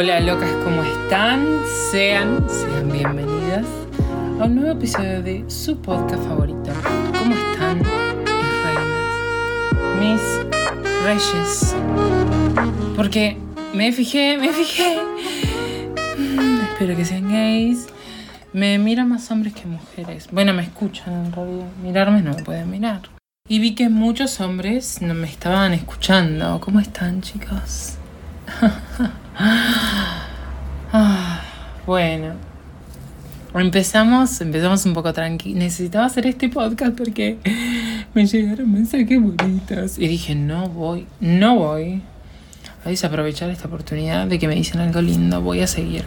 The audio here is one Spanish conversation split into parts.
Hola locas, ¿cómo están? Sean, sean bienvenidas a un nuevo episodio de su podcast favorito. ¿Cómo están mis reinas? Mis reyes. Porque me fijé, me fijé. Mm, espero que sean gays. Me miran más hombres que mujeres. Bueno, me escuchan en realidad. Mirarme no me pueden mirar. Y vi que muchos hombres no me estaban escuchando. ¿Cómo están, chicos? Ah, bueno, empezamos, empezamos un poco tranqui. Necesitaba hacer este podcast porque me llegaron mensajes bonitos. Y dije, no voy, no voy a desaprovechar esta oportunidad de que me dicen algo lindo. Voy a seguir.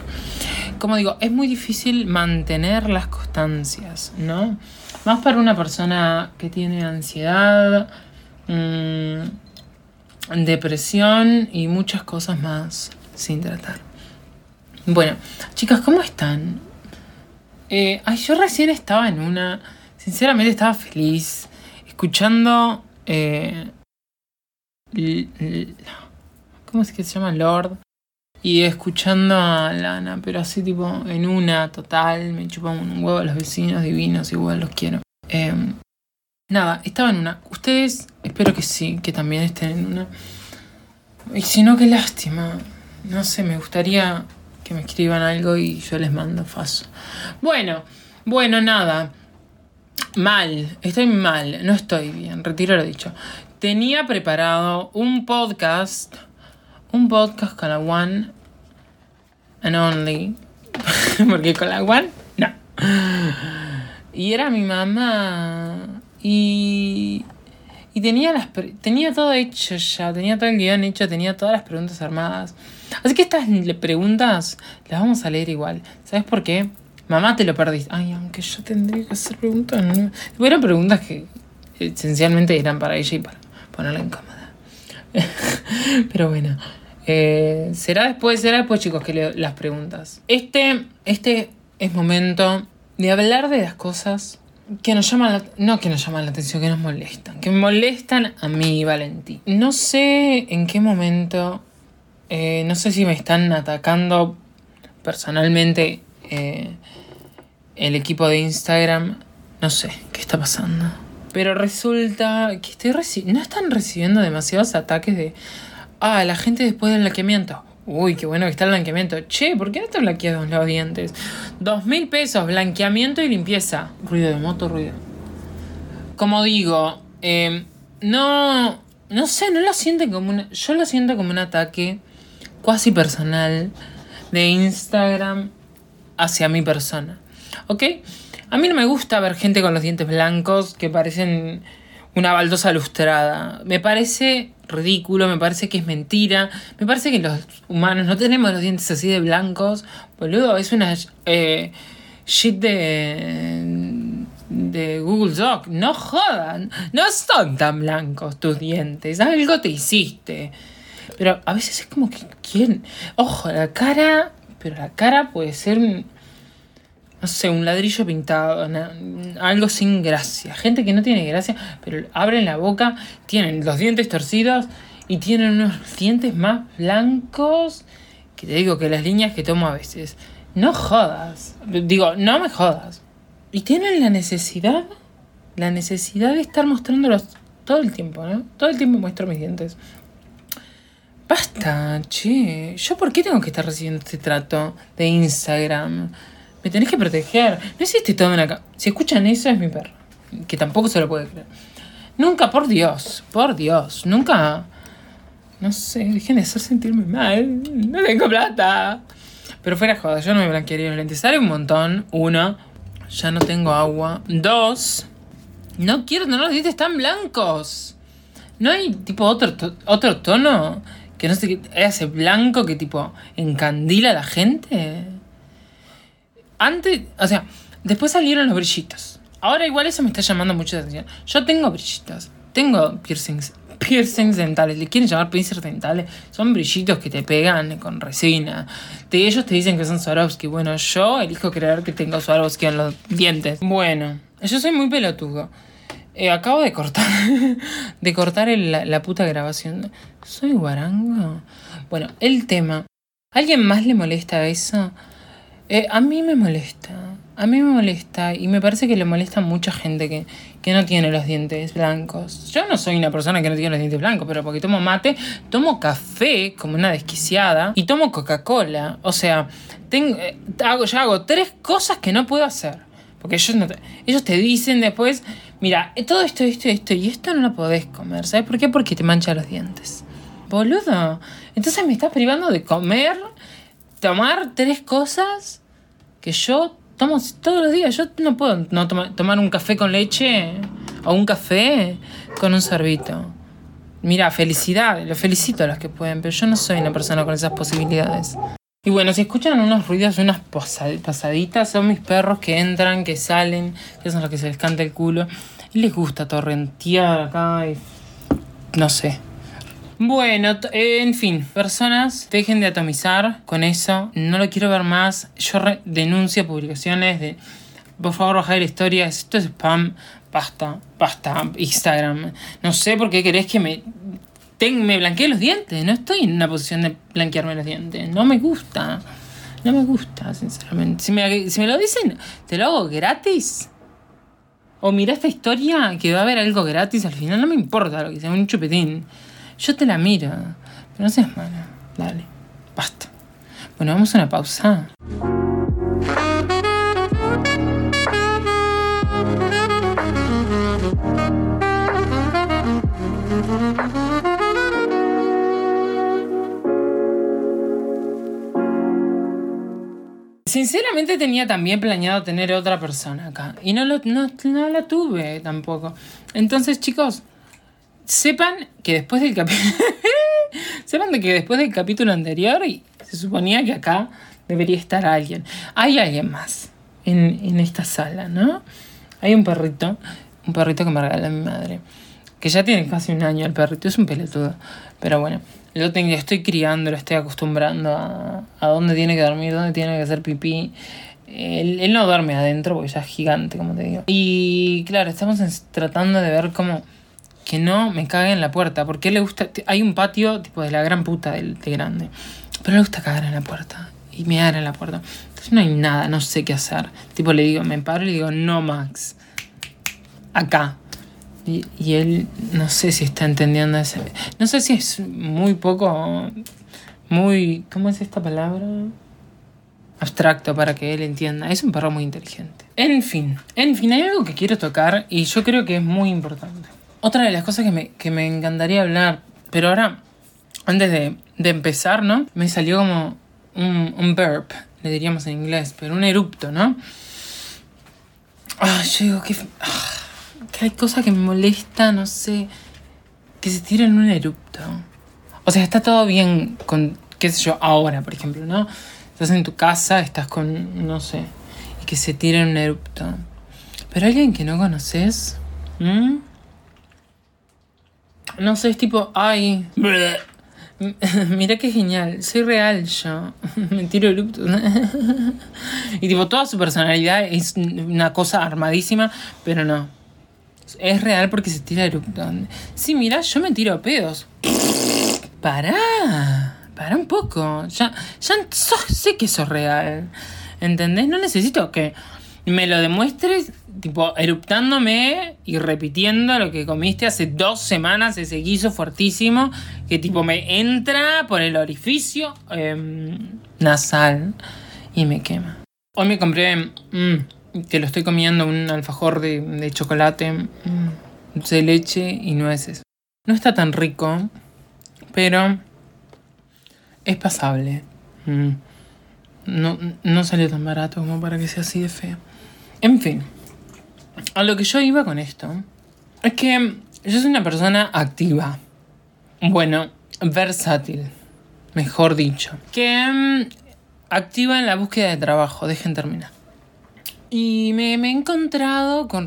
Como digo, es muy difícil mantener las constancias, ¿no? Más para una persona que tiene ansiedad, mmm, depresión y muchas cosas más sin tratar. Bueno, chicas, ¿cómo están? Eh, ay, yo recién estaba en una. Sinceramente estaba feliz. Escuchando. Eh, ¿Cómo es que se llama? Lord. Y escuchando a Lana, pero así tipo en una total. Me chupan un huevo a los vecinos divinos, igual los quiero. Eh, nada, estaba en una. Ustedes, espero que sí, que también estén en una. Y si no, qué lástima. No sé, me gustaría que me escriban algo y yo les mando faso. Bueno, bueno, nada. Mal, estoy mal, no estoy bien, retiro lo dicho. Tenía preparado un podcast, un podcast con la One and Only, porque con la One, no. Y era mi mamá y y tenía, las, tenía todo hecho ya, tenía todo el guion hecho, tenía todas las preguntas armadas. Así que estas preguntas las vamos a leer igual. ¿Sabes por qué? Mamá, te lo perdiste. Ay, aunque yo tendría que hacer preguntas. ¿no? Eran preguntas que esencialmente eran para ella y para ponerla incómoda. Pero bueno. Eh, será después, será después, chicos, que leo las preguntas. Este, este es momento de hablar de las cosas que nos llaman, la, no que nos llaman la atención, que nos molestan, que molestan a mí, Valentín. No sé en qué momento, eh, no sé si me están atacando personalmente eh, el equipo de Instagram, no sé qué está pasando. Pero resulta que estoy no están recibiendo demasiados ataques de, ah, la gente después del blanqueamiento. Uy, qué bueno que está el blanqueamiento. Che, ¿por qué no te blanqueas los dientes? Dos mil pesos, blanqueamiento y limpieza. Ruido de moto, ruido. Como digo, eh, no, no sé, no lo sienten como una... Yo lo siento como un ataque cuasi personal de Instagram hacia mi persona. ¿Ok? A mí no me gusta ver gente con los dientes blancos que parecen una baldosa lustrada. Me parece ridículo, me parece que es mentira, me parece que los humanos no tenemos los dientes así de blancos. Boludo, es una eh, shit de, de Google Doc. No jodan, no son tan blancos tus dientes, algo te hiciste. Pero a veces es como que, ¿quién? Ojo, la cara, pero la cara puede ser no sé, un ladrillo pintado, algo sin gracia. Gente que no tiene gracia, pero abren la boca, tienen los dientes torcidos y tienen unos dientes más blancos que te digo que las líneas que tomo a veces. No jodas. Digo, no me jodas. Y tienen la necesidad, la necesidad de estar mostrándolos todo el tiempo, ¿no? Todo el tiempo muestro mis dientes. Basta, che. ¿Yo por qué tengo que estar recibiendo este trato de Instagram? Me tenés que proteger. No existe todo una... Si escuchan eso es mi perro. Que tampoco se lo puede creer. Nunca, por Dios, por Dios, nunca... No sé, dejen de hacer sentirme mal. No tengo plata. Pero fuera joda, yo no me blanquearía los lentes. Sale un montón. Uno, ya no tengo agua. Dos, no quiero tener los dientes tan blancos. ¿No hay tipo otro, otro tono que no sé qué hace blanco que tipo encandila a la gente? Antes, o sea, después salieron los brillitos. Ahora igual eso me está llamando mucho la atención. Yo tengo brillitos, tengo piercings, piercings dentales, le quieren llamar piercings dentales, son brillitos que te pegan con resina. De ellos te dicen que son Swarovski. Bueno, yo elijo creer que tengo Swarovski en los dientes. Bueno, yo soy muy pelotudo. Eh, acabo de cortar, de cortar la puta grabación. ¿Soy guarango? Bueno, el tema ¿Alguien más le molesta eso? Eh, a mí me molesta. A mí me molesta y me parece que le molesta a mucha gente que, que no tiene los dientes blancos. Yo no soy una persona que no tiene los dientes blancos, pero porque tomo mate, tomo café como una desquiciada y tomo Coca-Cola. O sea, tengo, eh, hago, hago tres cosas que no puedo hacer. Porque ellos, no te, ellos te dicen después, mira, todo esto, esto, esto y esto no lo podés comer. ¿Sabes por qué? Porque te mancha los dientes. Boludo. Entonces me estás privando de comer, tomar tres cosas que yo tomo todos los días. Yo no puedo no tomar un café con leche o un café con un sorbito. Mira, felicidad, lo felicito a los que pueden, pero yo no soy una persona con esas posibilidades. Y bueno, si escuchan unos ruidos, unas pasaditas, son mis perros que entran, que salen, que son los que se les canta el culo. Les gusta torrentear acá y... No sé, bueno, en fin, personas, dejen de atomizar con eso. No lo quiero ver más. Yo denuncio publicaciones de. Por favor, bajar historias. Esto es spam. Basta, basta. Instagram. No sé por qué querés que me. me blanquee los dientes. No estoy en una posición de blanquearme los dientes. No me gusta. No me gusta, sinceramente. Si me, si me lo dicen, te lo hago gratis. O mira esta historia que va a haber algo gratis al final. No me importa lo que sea, un chupetín. Yo te la miro, pero no seas mala. Dale, basta. Bueno, vamos a una pausa. Sinceramente tenía también planeado tener otra persona acá. Y no, lo, no, no la tuve tampoco. Entonces, chicos, sepan que después del capítulo. sepan de que después del capítulo anterior se suponía que acá debería estar alguien. Hay alguien más en, en esta sala, ¿no? Hay un perrito, un perrito que me regala mi madre. Que ya tiene casi un año el perrito, es un pelotudo. Pero bueno, lo tengo, estoy criando, lo estoy acostumbrando a, a dónde tiene que dormir, dónde tiene que hacer pipí. Él, él, no duerme adentro porque ya es gigante, como te digo. Y claro, estamos tratando de ver cómo que no me cague en la puerta. Porque le gusta. Hay un patio tipo de la gran puta de, de grande. Pero le gusta cagar en la puerta. Y me en la puerta. Entonces no hay nada, no sé qué hacer. Tipo le digo, me paro y le digo, no Max. Acá. Y, y él no sé si está entendiendo ese. No sé si es muy poco. Muy. ¿Cómo es esta palabra? abstracto para que él entienda. Es un perro muy inteligente. En fin, en fin, hay algo que quiero tocar y yo creo que es muy importante. Otra de las cosas que me, que me encantaría hablar, pero ahora, antes de, empezar, ¿no? Me salió como un, un burp, le diríamos en inglés, pero un erupto, ¿no? Ah, yo digo que, ah, que hay cosas que me molestan, no sé, que se tiren un erupto. O sea, está todo bien con, qué sé yo, ahora, por ejemplo, ¿no? Estás en tu casa, estás con, no sé, y que se tire un erupto. Pero alguien que no conoces, no sé, es tipo, ay. Mira qué genial, soy real yo. Me tiro eruptos. y tipo, toda su personalidad es una cosa armadísima, pero no. Es real porque se tira eruptos. Sí, mira, yo me tiro pedos. Pará, pará un poco. Ya, ya sé que sos real. ¿Entendés? No necesito que me lo demuestres tipo, eruptándome y repitiendo lo que comiste hace dos semanas, ese guiso fuertísimo, que tipo me entra por el orificio em, nasal y me quema. Hoy me compré, mm, que lo estoy comiendo, un alfajor de, chocolate, mm, de leche y nueces. No está tan rico, pero es pasable. Mm. No, no salió tan barato como para que sea así de feo. En fin a lo que yo iba con esto es que yo soy una persona activa. Bueno, versátil, mejor dicho. Que mm, activa en la búsqueda de trabajo, dejen terminar. Y me, he encontrado con,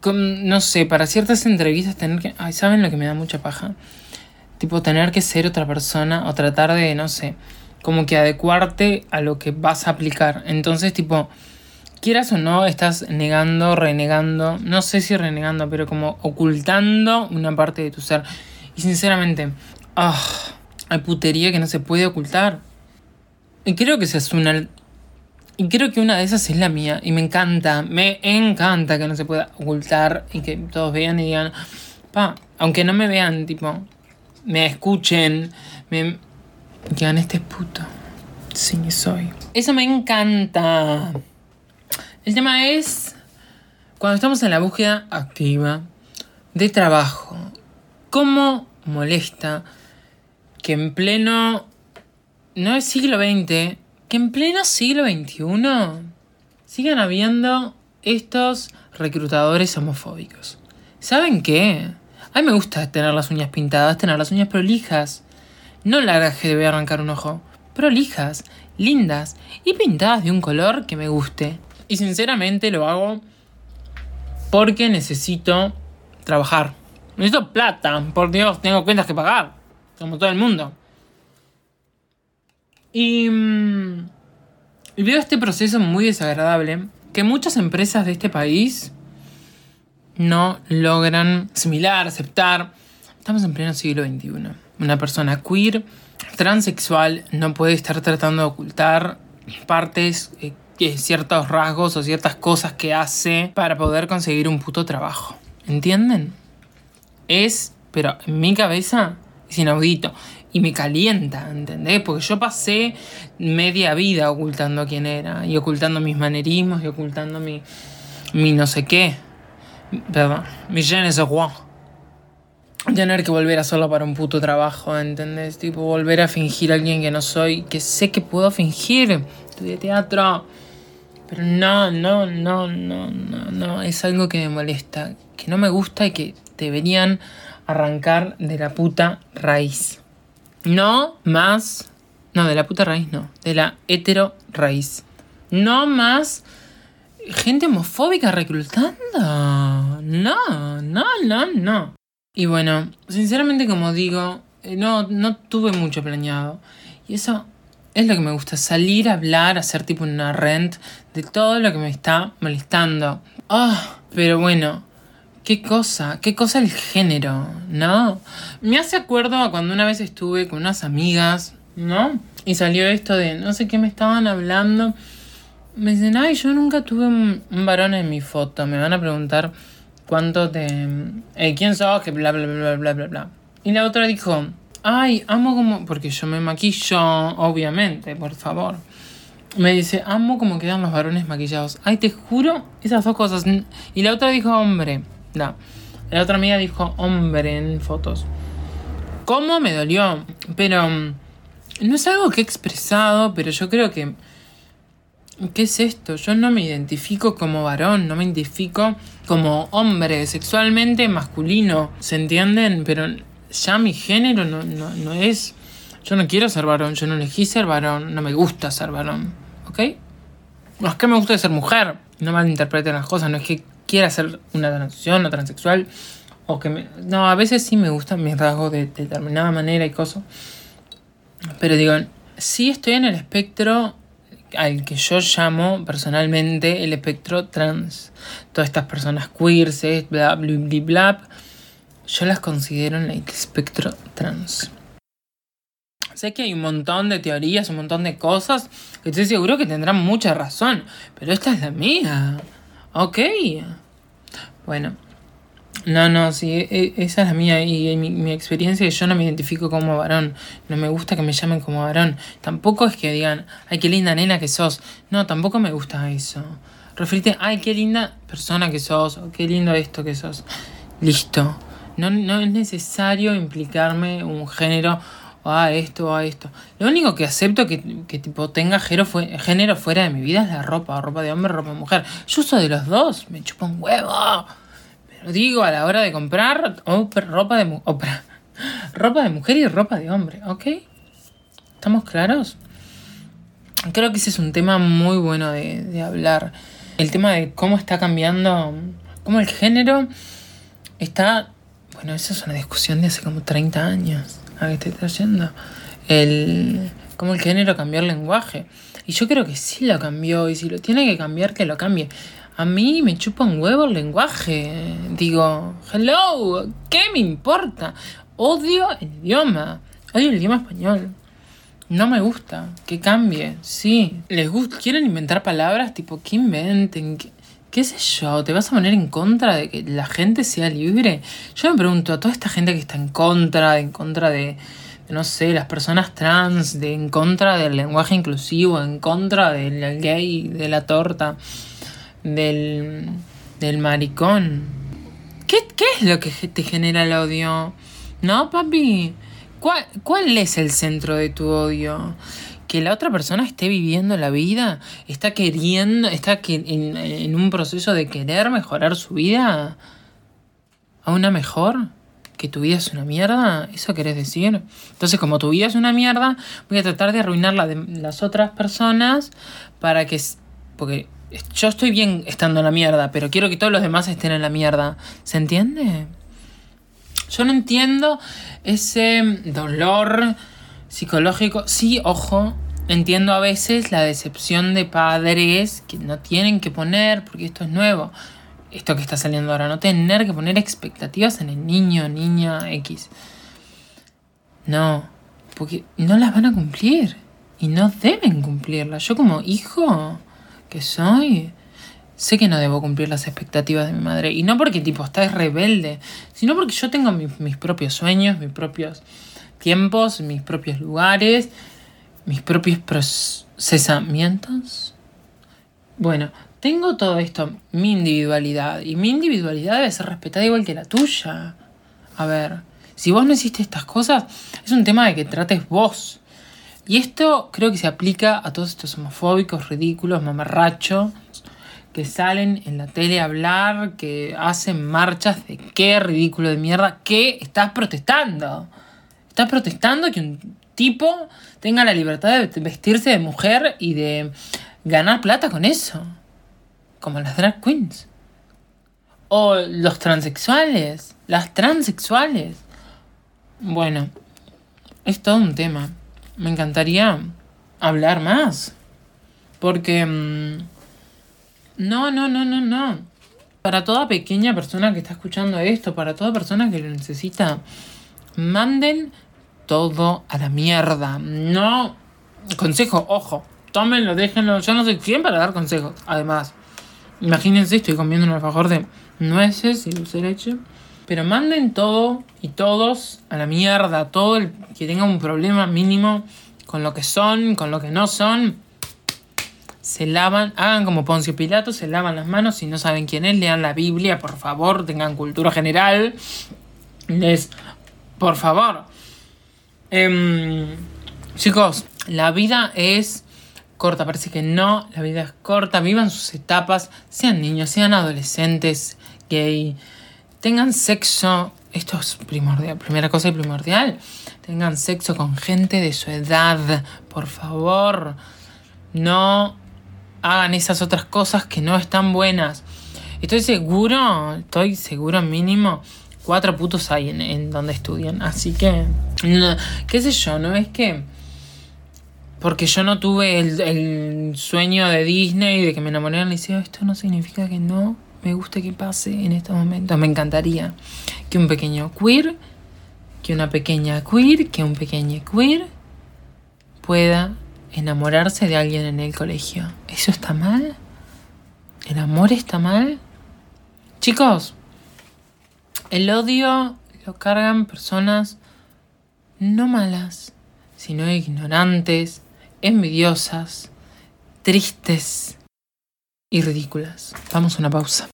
con, no sé, para ciertas entrevistas tener que... Ay, ¿saben lo que me da mucha paja? Tipo, tener que ser otra persona o tratar de, no sé, como que adecuarte a lo que vas a aplicar. Entonces, tipo, quieras o no, estás negando, renegando, no sé si renegando, pero como ocultando una parte de tu ser. Y sinceramente, ah, hay putería que no se puede ocultar. Y creo que se es una... Y creo que una de esas es la mía. Y me encanta, me encanta que no se pueda ocultar y que todos vean y digan, pa, aunque no me vean, tipo, me escuchen, me digan, este es puto. Sí, soy. Eso me encanta. El tema es cuando estamos en la búsqueda activa de trabajo. ¿Cómo molesta que en pleno, no es siglo XX, que en pleno siglo XXI sigan habiendo estos reclutadores homofóbicos? ¿Saben qué? A mí me gusta tener las uñas pintadas, tener las uñas prolijas. No largas que debe arrancar un ojo. Prolijas, lindas y pintadas de un color que me guste. Y sinceramente lo hago porque necesito trabajar. Necesito plata, por Dios, tengo cuentas que pagar, como todo el mundo. Y, mm, veo este proceso muy desagradable que muchas empresas de este país no logran asimilar, aceptar. Estamos en pleno siglo XXI. Una persona queer, transexual, no puede estar tratando de ocultar partes, eh, ciertos rasgos o ciertas cosas que hace para poder conseguir un puto trabajo. ¿Entienden? Es, pero en mi cabeza es inaudito. Y me calienta, ¿entendés? Porque yo pasé media vida ocultando quién era. Y ocultando mis manerismos y ocultando mi, mi no sé qué. Perdón, mi je ne Tener que volver a hacerlo para un puto trabajo, ¿entendés? Tipo, volver a fingir a alguien que no soy, que sé que puedo fingir. Estudié teatro. Pero no, no, no, no, no, no. Es algo que me molesta, que no me gusta y que deberían arrancar de la puta raíz. No más. No, de la puta raíz no. De la hetero raíz. No más gente homofóbica reclutando. No, no, no, no. Y bueno, sinceramente como digo, eh, no, no tuve mucho planeado. Y eso es lo que me gusta, salir a hablar, hacer tipo una rent de todo lo que me está molestando. Ah, pero bueno, qué cosa, qué cosa el género, ¿no? Me hace acuerdo cuando una vez estuve con unas amigas, ¿no? Y salió esto de no sé qué me estaban hablando. Me dicen, ay, yo nunca tuve un, varón en mi foto. Me van a preguntar cuánto te... Eh, ¿Quién sos? Que bla, bla, bla, bla, bla, bla. Y la otra dijo, ay, amo como... Porque yo me maquillo, obviamente, por favor. Me dice, amo como quedan los varones maquillados. Ay, te juro, esas dos cosas. Y la otra dijo hombre. No. La otra amiga dijo hombre en fotos. ¿Cómo me dolió? Pero... Mm, no es algo que he expresado, pero yo creo que... ¿Qué es esto? Yo no me identifico como varón, no me identifico como hombre, sexualmente masculino, ¿se entienden? Pero ya mi género no, no, es... Yo no quiero ser varón, yo no elegí ser varón, no me gusta ser varón, ¿ok? No es que me gusta ser mujer, no malinterpreten las cosas, no es que quiera ser una transición o transexual, o que me... No, a veces sí me gustan mis rasgos de, de determinada manera y cosas, pero digo, sí estoy en el espectro al que yo llamo personalmente el espectro trans. Todas estas personas queer, bla, bla, bla, bla, yo las considero en el espectro trans. Sé que hay un montón de teorías, un montón de cosas que estoy seguro que tendrán mucha razón, pero esta es la mía. Ok. Bueno. No, no, sí, e, esa es la mía y mi, mi experiencia yo no me identifico como varón, no me gusta que me llamen como varón, tampoco es que digan, ay, qué linda nena que sos, no, tampoco me gusta eso. Referirte, ay, qué linda persona que sos, o qué lindo esto que sos. Listo. No, no es necesario implicarme un género o a esto o a esto. Lo único que acepto que, que tipo tenga género, fue, género fuera de mi vida es la ropa, ropa de hombre, ropa de mujer. Yo uso de los dos, me chupo un huevo. Pero digo, a la hora de comprar ropa de, ropa de mujer y ropa de hombre, ¿ok? ¿Estamos claros? Creo que ese es un tema muy bueno de hablar. El tema de cómo está cambiando, cómo el género está bueno, eso es una discusión de hace como 30 años. A que estoy trayendo. El, cómo el género cambió el lenguaje. Y yo creo que sí lo cambió. Y si lo tiene que cambiar, que lo cambie. A mí me chupa un huevo el lenguaje. Digo, hello, ¿qué me importa? Odio el idioma. Odio el idioma español. No me gusta, que cambie, sí. Les gusta, quieren inventar palabras, tipo, que inventen, qué sé yo, ¿te vas a poner en contra de que la gente sea libre? Yo me pregunto, a toda esta gente que está en contra, en contra de, no sé, las personas trans, de, en contra del lenguaje inclusivo, en contra del gay, de la torta, del, del maricón. ¿Qué, ¿Qué es lo que te genera el odio? ¿No, papi? ¿Cuál, ¿Cuál es el centro de tu odio? Que la otra persona esté viviendo la vida, está queriendo, está en, en un proceso de querer mejorar su vida a una mejor, que tu vida es una mierda, ¿eso querés decir? Entonces, como tu vida es una mierda, voy a tratar de arruinar la de las otras personas para que... Porque yo estoy bien estando en la mierda, pero quiero que todos los demás estén en la mierda. ¿Se entiende? Yo no entiendo ese dolor psicológico. Sí, ojo, entiendo a veces la decepción de padres que no tienen que poner, porque esto es nuevo, esto que está saliendo ahora, no tener que poner expectativas en el niño, niña, X. No, porque no las van a cumplir y no deben cumplirlas. Yo como hijo que soy, sé que no debo cumplir las expectativas de mi madre. Y no porque tipo estás rebelde, sino porque yo tengo mis propios sueños, mis propios tiempos, mis propios lugares, mis propios procesamientos. Bueno, tengo todo esto, mi individualidad, y mi individualidad debe ser respetada igual que la tuya. A ver, si vos no hiciste estas cosas, es un tema de que trates vos. Y esto creo que se aplica a todos estos homofóbicos, ridículos, mamarrachos, que salen en la tele a hablar, que hacen marchas de qué ridículo de mierda, que estás protestando. Estás protestando que un tipo tenga la libertad de vestirse de mujer y de ganar plata con eso. Como las drag queens. O los transexuales. Las transexuales. Bueno, es todo un tema. Me encantaría hablar más. Porque... Mm, no, no, no, no, no. Para toda pequeña persona que está escuchando esto, para toda persona que lo necesita, manden todo a la mierda. No. Consejo, ojo. Tómenlo, déjenlo. Yo no soy quien para dar consejos. Además, imagínense, estoy comiendo un alfajor de nueces y dulce de leche. Pero manden todo y todos a la mierda. Todo el que tenga un problema mínimo con lo que son, con lo que no son. Se lavan, hagan como Poncio Pilato, se lavan las manos. Si no saben quién es, lean la Biblia, por favor, tengan cultura general. Les, por favor, Em, chicos, la vida es corta, parece que no, la vida es corta, vivan sus etapas, sean niños, sean adolescentes, gay, tengan sexo, esto es primordial, primera cosa y primordial, tengan sexo con gente de su edad, por favor, no hagan esas otras cosas que no están buenas. Estoy seguro, estoy seguro mínimo cuatro putos hay en, donde estudian. Así que, qué sé yo, no es que... Porque yo no tuve el, sueño de Disney de que me enamoré del liceo, esto no significa que no me guste que pase en estos momentos. Me encantaría que un pequeño queer, que una pequeña queer, que un pequeño queer pueda enamorarse de alguien en el colegio. ¿Eso está mal? ¿El amor está mal? Chicos, el odio lo cargan personas no malas, sino ignorantes, envidiosas, tristes y ridículas. Vamos a una pausa.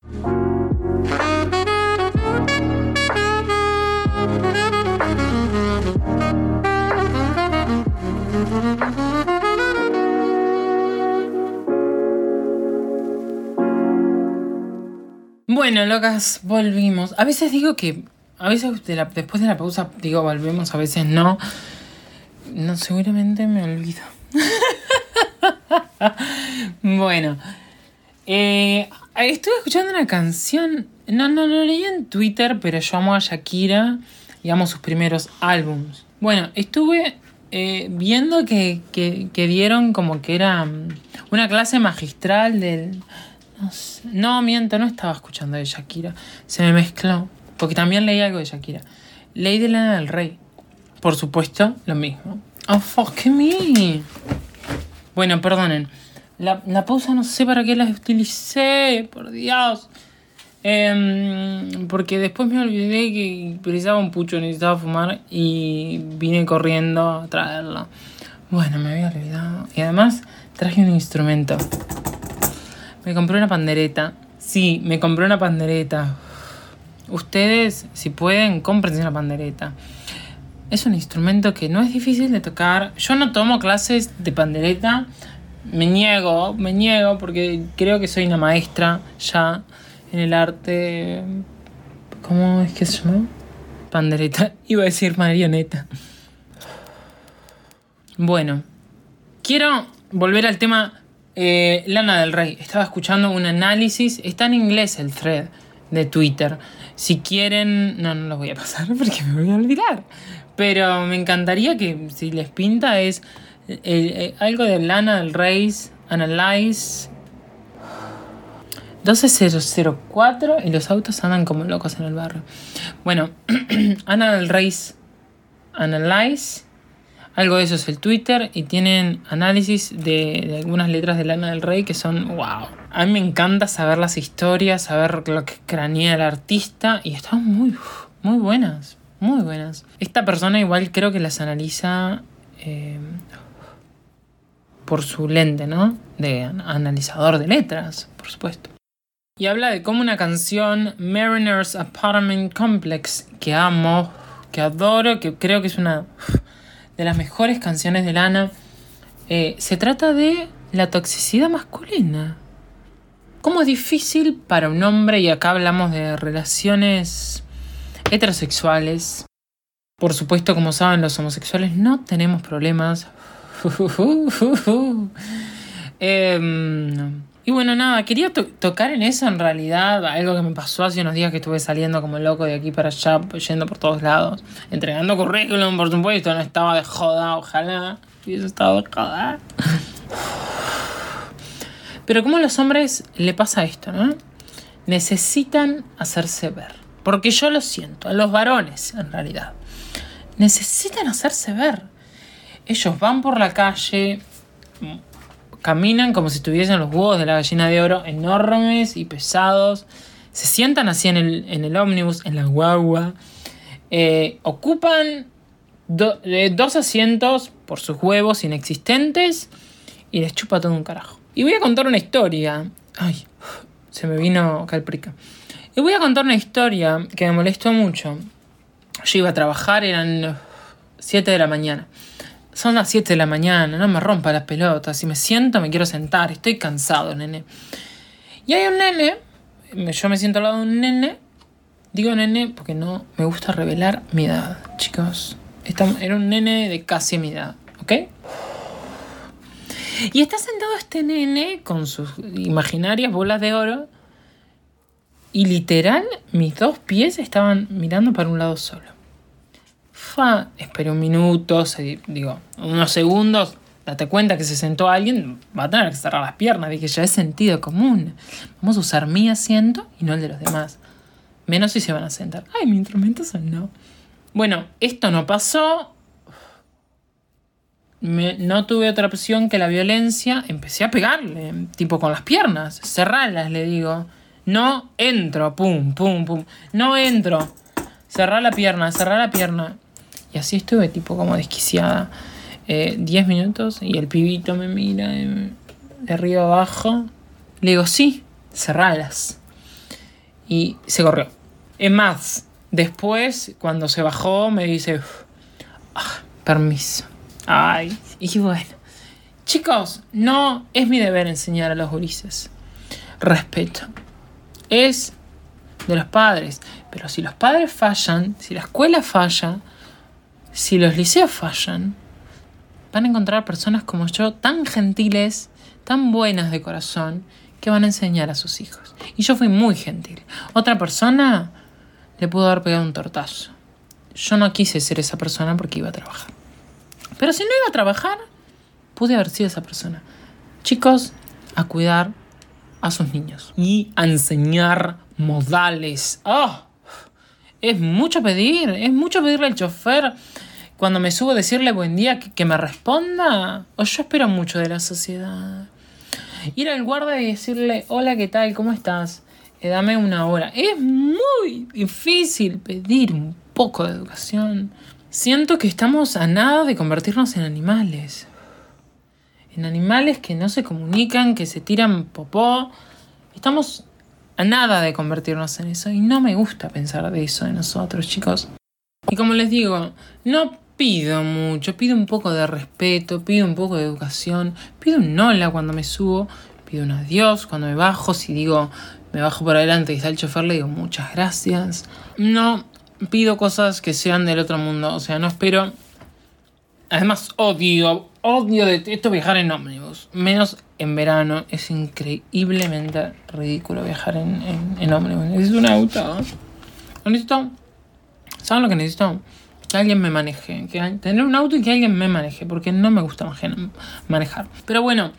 Bueno, locas, volvimos. A veces digo que. A veces después de la pausa digo volvemos, a veces no. No, seguramente me olvido. bueno. Eh, estuve escuchando una canción. No, no, no leí en Twitter, pero yo amo a Shakira y amo sus primeros álbums. Bueno, estuve eh, viendo que, que dieron como que era mm, una clase magistral del no, miento, no estaba escuchando de Shakira. Se me mezcló. Porque también leí algo de Shakira. Leí de Lana del Rey. Por supuesto, lo mismo. Oh, fuck me. Bueno, perdonen. La, la pausa no sé para qué la utilicé, por Dios. Em, porque después me olvidé que precisaba un pucho, necesitaba fumar y vine corriendo a traerlo. Bueno, me había olvidado. Y además traje un instrumento. Me compré una pandereta. Sí, me compré una pandereta. Ustedes, si pueden, cómprense una pandereta. Es un instrumento que no es difícil de tocar. Yo no tomo clases de pandereta. Me niego, me niego porque creo que soy una maestra ya en el arte. ¿Cómo es que se llama? Pandereta. Iba a decir marioneta. Bueno, quiero volver al tema eh, Lana del Rey. Estaba escuchando un análisis. Está en inglés el thread de Twitter. Si quieren. No, no lo voy a pasar porque me voy a olvidar. Pero me encantaría que si les pinta es eh, eh, algo de Lana del Rey. Analyze 12004 y los autos andan como locos en el barrio. Bueno, Ana del Rey Analyze, algo de eso es el Twitter y tienen análisis de, algunas letras de Lana del Rey que son wow. A mí me encanta saber las historias, saber lo que cranea el artista y están muy, muy buenas, muy buenas. Esta persona igual creo que las analiza eh, por su lente, ¿no? De analizador de letras, por supuesto. Y habla de cómo una canción, Mariner's Apartment Complex, que amo, que adoro, que creo que es una de las mejores canciones de Lana, eh, se trata de la toxicidad masculina. Cómo es difícil para un hombre, y acá hablamos de relaciones heterosexuales. Por supuesto, como saben, los homosexuales no tenemos problemas. eh, y bueno, nada, quería tocar en eso en realidad, algo que me pasó hace unos días que estuve saliendo como loco de aquí para allá, yendo por todos lados, entregando currículum, por supuesto, no estaba de joda, ojalá hubiese estado de joda. Pero como a los hombres le pasa esto, ¿no? Necesitan hacerse ver. Porque yo lo siento, a los varones en realidad. Necesitan hacerse ver. Ellos van por la calle, caminan como si tuviesen los huevos de la gallina de oro enormes y pesados. Se sientan así en el, en el ómnibus, en la guagua. Eh, ocupan eh, dos asientos por sus huevos inexistentes y les chupa todo un carajo. Y voy a contar una historia. Ay, se me vino calprica. Y voy a contar una historia que me molestó mucho. Yo iba a trabajar, eran 7 de la mañana. Son las 7 de la mañana, no me rompa las pelotas. Si me siento, me quiero sentar. Estoy cansado, nene. Y hay un nene, yo me siento al lado de un nene. Digo nene porque no me gusta revelar mi edad, chicos. Era un nene de casi mi edad, ¿ok? Y está sentado este nene con sus imaginarias bolas de oro. Y literal, mis dos pies estaban mirando para un lado solo. Fa, esperé un minuto, digo, unos segundos, date cuenta que se sentó alguien, va a tener que cerrar las piernas. Dije, ya es sentido común. Vamos a usar mi asiento y no el de los demás. Menos si se van a sentar. Ay, mi instrumento no. Bueno, esto no pasó. no tuve otra opción que la violencia. Empecé a pegarle, tipo con las piernas. Cerralas, le digo. No entro, pum, pum, pum. No entro. Cerrá la pierna, cerrá la pierna. Y así estuve tipo como desquiciada. 10 eh, minutos y el pibito me mira de, arriba abajo. Le digo, sí, cerralas. Y se corrió. Es más, después, cuando se bajó, me dice, ah, permiso. Ay, y bueno. Chicos, no es mi deber enseñar a los gurises. Respeto. Es de los padres. Pero si los padres fallan, si la escuela falla, si los liceos fallan, van a encontrar personas como yo tan gentiles, tan buenas de corazón, que van a enseñar a sus hijos. Y yo fui muy gentil. Otra persona le pudo haber pegado un tortazo. Yo no quise ser esa persona porque iba a trabajar. Pero si no iba a trabajar, pude haber sido esa persona. Chicos, a cuidar a sus niños y a enseñar modales. ¡Oh! Es mucho pedir, es mucho pedirle al chofer cuando me subo a decirle buen día que, me responda? ¿O yo espero mucho de la sociedad? Ir al guarda y decirle, hola, ¿qué tal? ¿Cómo estás? Eh, dame una hora. Es muy difícil pedir un poco de educación. Siento que estamos a nada de convertirnos en animales. En animales que no se comunican, que se tiran popó. Estamos a nada de convertirnos en eso y no me gusta pensar de eso de nosotros, chicos. Y como les digo, no pido mucho, pido un poco de respeto, pido un poco de educación, pido un hola cuando me subo, pido un adiós cuando me bajo, si digo me bajo por adelante y está el chofer le digo muchas gracias. No pido cosas que sean del otro mundo, o sea, no espero... Además odio, odio de esto viajar en ómnibus, menos en verano, es increíblemente ridículo viajar en, en, ómnibus. Necesito un auto. Necesito... ¿Saben lo que necesito? Que alguien me maneje, tener un auto y que alguien me maneje, porque no me gusta manejar. Pero bueno,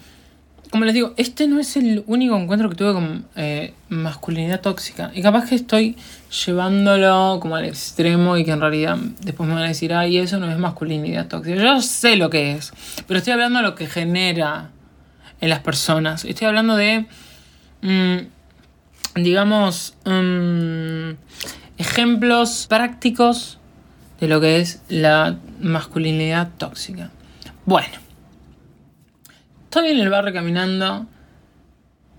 como les digo, este no es el único encuentro que tuve con eh, masculinidad tóxica. Y capaz que estoy llevándolo como al extremo y que en realidad después me van a decir, ay, eso no es masculinidad tóxica. Yo sé lo que es, pero estoy hablando de lo que genera en las personas. Estoy hablando de, mm, digamos, mm, ejemplos prácticos de lo que es la masculinidad tóxica. Bueno, estoy en el barrio caminando,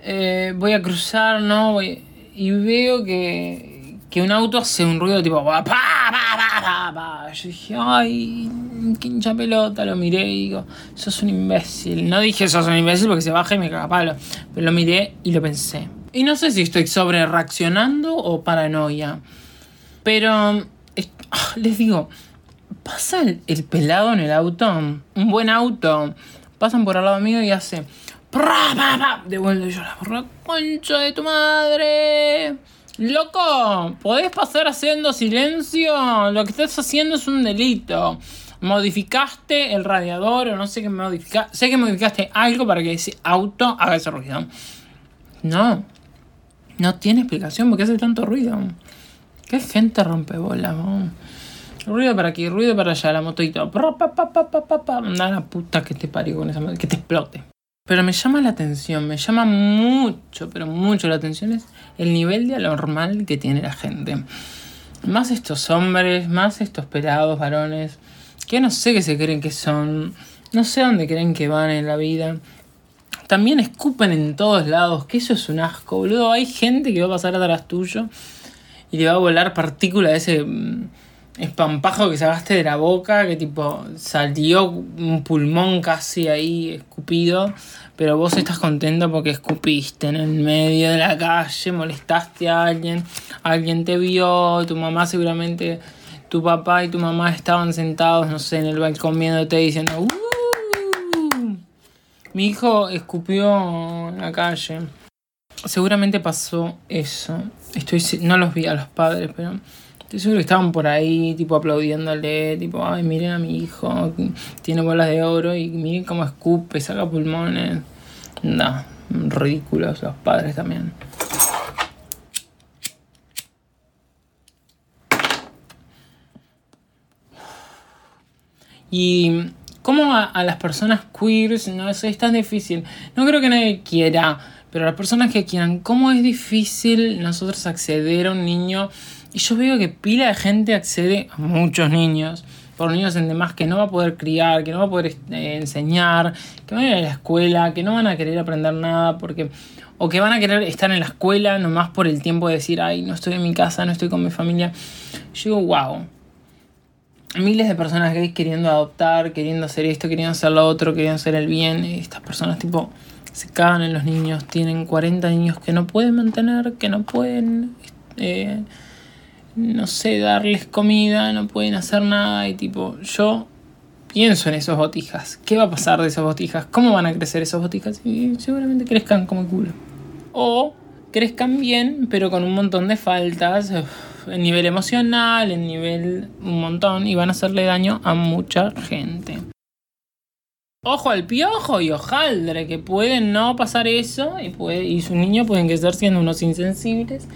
eh, voy a cruzar, ¿no? y veo que, que un auto hace un ruido tipo... Pa, pa, pa, Yo dije, ay, qué hincha pelota, lo miré y digo, sos un imbécil. No dije sos un imbécil porque se baja y me caga palo, pero lo miré y lo pensé. Y no sé si estoy sobre reaccionando o paranoia, pero les digo, pasa el, pelado en el auto, un buen auto, pasan por al lado mío y hace... Devuelve yo la concha de tu madre. Loco, ¿podés pasar haciendo silencio? Lo que estás haciendo es un delito. Modificaste el radiador o no sé qué modificaste. Sé que modificaste algo para que ese auto haga ese ruido. No. No tiene explicación porque hace tanto ruido. Qué gente rompe bola, Ruido para aquí, ruido para allá, la motito. Anda la puta que te parió con esa que te explote. Pero me llama la atención, me llama mucho, pero mucho la atención es el nivel de anormal que tiene la gente. Más estos hombres, más estos pelados varones, que no sé qué se creen que son, no sé dónde creen que van en la vida. También escupen en todos lados, que eso es un asco, boludo. Hay gente que va a pasar atrás tuyo y te va a volar partícula de ese mm, espampajo que sacaste de la boca, que tipo salió un pulmón casi ahí escupido, pero vos estás contento porque escupiste en el medio de la calle, molestaste a alguien, alguien te vio, tu mamá seguramente, tu papá y tu mamá estaban sentados, no sé, en el balcón viéndote diciendo, uh, mi hijo escupió en la calle. Seguramente pasó eso. Estoy, no los vi a los padres, pero estoy seguro que estaban por ahí, tipo aplaudiéndole, tipo, ay, miren a mi hijo, tiene bolas de oro y miren cómo escupe, saca pulmones. No, ridículos los padres también. Y cómo a, las personas queers no eso es tan difícil. No creo que nadie quiera pero las personas que quieran, ¿cómo es difícil nosotros acceder a un niño? Y yo veo que pila de gente accede a muchos niños, por niños en demás que no va a poder criar, que no va a poder este, enseñar, que van a ir a la escuela, que no van a querer aprender nada, porque o que van a querer estar en la escuela nomás por el tiempo de decir, ay, no estoy en mi casa, no estoy con mi familia. Yo digo, wow. Miles de personas gays queriendo adoptar, queriendo hacer esto, queriendo hacer lo otro, queriendo hacer el bien. Estas personas tipo se cagan en los niños, tienen 40 niños que no pueden mantener, que no pueden, eh, no sé, darles comida, no pueden hacer nada y tipo, yo pienso en esos botijas, ¿qué va a pasar de esas botijas? ¿Cómo van a crecer esas botijas? Y seguramente crezcan como culo. O crezcan bien, pero con un montón de faltas, en nivel emocional, en nivel un montón, y van a hacerle daño a mucha gente. Ojo al piojo y hojaldre, que pueden no pasar eso y, puede, y sus niños pueden estar siendo unos insensibles.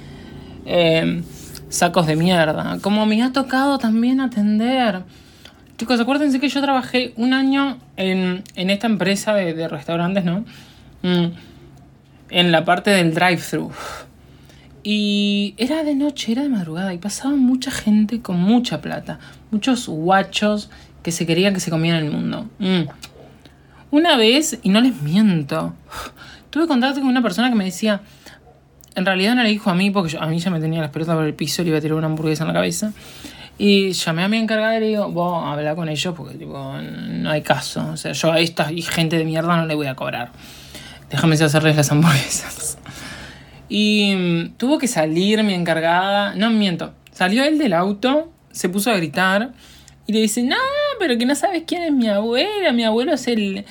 Em, sacos de mierda. Como me ha tocado también atender Chicos, acuérdense que yo trabajé un año en, esta empresa de, restaurantes, ¿no? Mm, en la parte del drive-thru. Y era de noche, era de madrugada y pasaba mucha gente con mucha plata. Muchos guachos que se querían que se comieran el mundo. Mm. Una vez, y no les miento, tuve contacto con una persona que me decía, en realidad no le dijo a mí, porque a mí ya me tenía las pelotas por el piso y le iba a tirar una hamburguesa en la cabeza. Y llamé a mi encargada y le digo, vos habla con ellos porque tipo, no hay caso. O sea, yo a esta gente de mierda no le voy a cobrar. Déjame hacerles las hamburguesas. Y mm, tuvo que salir mi encargada. No miento. Salió él del auto, se puso a gritar y le dice, no, pero que no sabes quién es mi abuela. Mi abuelo es el,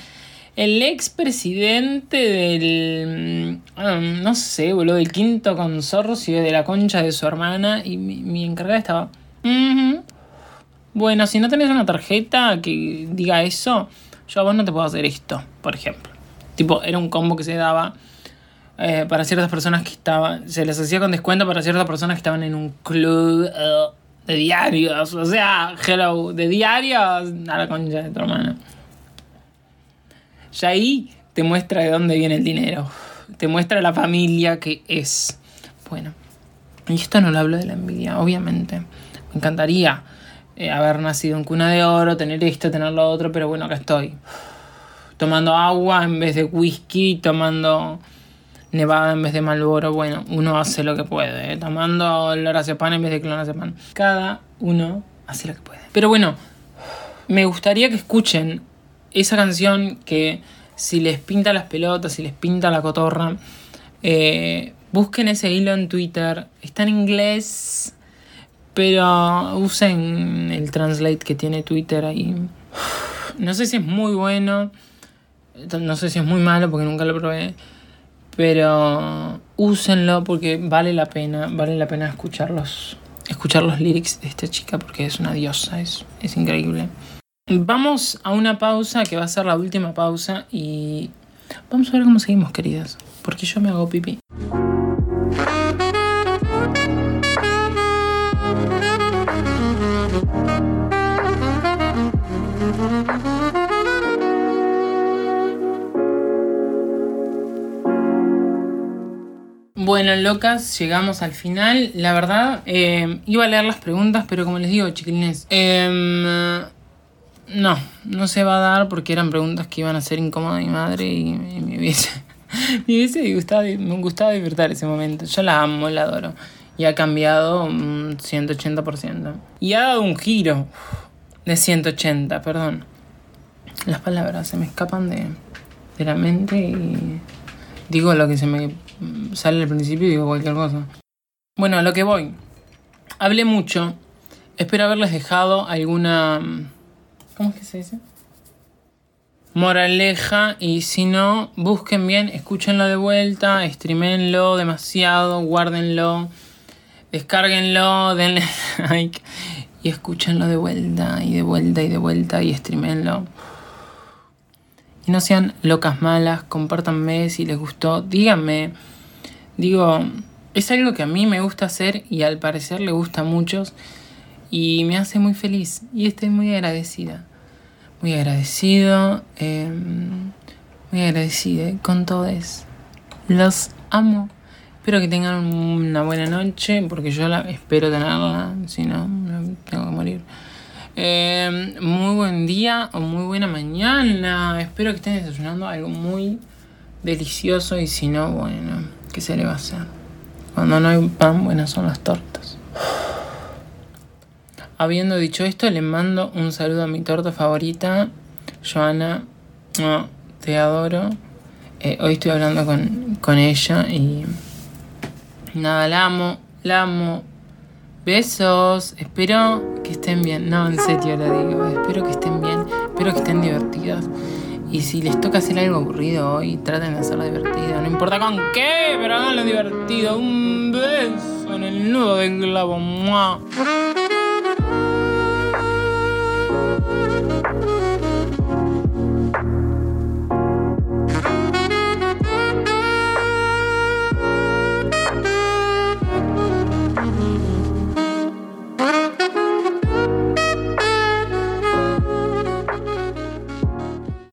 el expresidente del. Mm, no sé, boludo, del quinto consorcio de la concha de su hermana. Y mi, encargada estaba. Bueno, si no tenés una tarjeta que diga eso, yo a vos no te puedo hacer esto, por ejemplo. Tipo, era un combo que se daba eh, para ciertas personas que estaban. Se les hacía con descuento para ciertas personas que estaban en un club eh, de diarios. O sea, hello, de diarios a la concha de tu hermana. Y ahí te muestra de dónde viene el dinero. Te muestra la familia que es. Bueno, y esto no lo hablo de la envidia, obviamente. Me encantaría eh, haber nacido en cuna de oro, tener esto, tener lo otro, pero bueno, acá estoy. Tomando agua en vez de whisky, tomando nevada en vez de malboro. Bueno, uno hace lo que puede. ¿eh? Tomando lorazepam en vez de clonazepam. Cada uno hace lo que puede. Pero bueno, me gustaría que escuchen esa canción que si les pinta las pelotas, si les pinta la cotorra, eh, busquen ese hilo en Twitter. Está en inglés pero usen el translate que tiene Twitter ahí. No sé si es muy bueno. No sé si es muy malo porque nunca lo probé. Pero úsenlo porque vale la pena. Vale la pena escucharlos. Escuchar los lyrics de esta chica porque es una diosa. Es, es increíble. Vamos a una pausa que va a ser la última pausa. Y vamos a ver cómo seguimos, queridas. Porque yo me hago pipí. Bueno, locas, llegamos al final. La verdad, eh, iba a leer las preguntas, pero como les digo, chiquilines, em, no, no se va a dar porque eran preguntas que iban a ser incómodas a mi madre y, me hubiese, me hubiese gustado, me gustaba disfrutar ese momento. Yo la amo, la adoro. Y ha cambiado un 180%. Y ha dado un giro de 180, perdón. Las palabras se me escapan de, de la mente y digo lo que se me sale al principio y digo cualquier cosa. Bueno, a lo que voy. Hablé mucho. Espero haberles dejado alguna... ¿Cómo es que se dice? Moraleja y si no, busquen bien, escúchenlo de vuelta, streamenlo demasiado, guárdenlo, descárguenlo, denle like y escúchenlo de vuelta y de vuelta y de vuelta y streamenlo. Y no sean locas malas, compártanme si les gustó, díganme. Digo, es algo que a mí me gusta hacer y al parecer le gusta a muchos y me hace muy feliz y estoy muy agradecida. Muy agradecido, em, muy agradecida con todos. Los amo. Espero que tengan una buena noche porque yo la espero tenerla, si no, tengo que morir. Eh, muy buen día o muy buena mañana. Espero que estén desayunando algo muy delicioso y si no, bueno, ¿qué se le va a hacer? Cuando no hay pan, buenas son las tortas. Habiendo dicho esto, le mando un saludo a mi torta favorita, Joana. te adoro. Eh, hoy estoy hablando con, con ella y nada, la amo, la amo, Besos, espero que estén bien. No, en serio lo digo. Espero que estén bien, espero que estén divertidos. Y si les toca hacer algo aburrido hoy, traten de hacerlo divertido. No importa con qué, pero háganlo divertido. Un beso en el nudo del globo.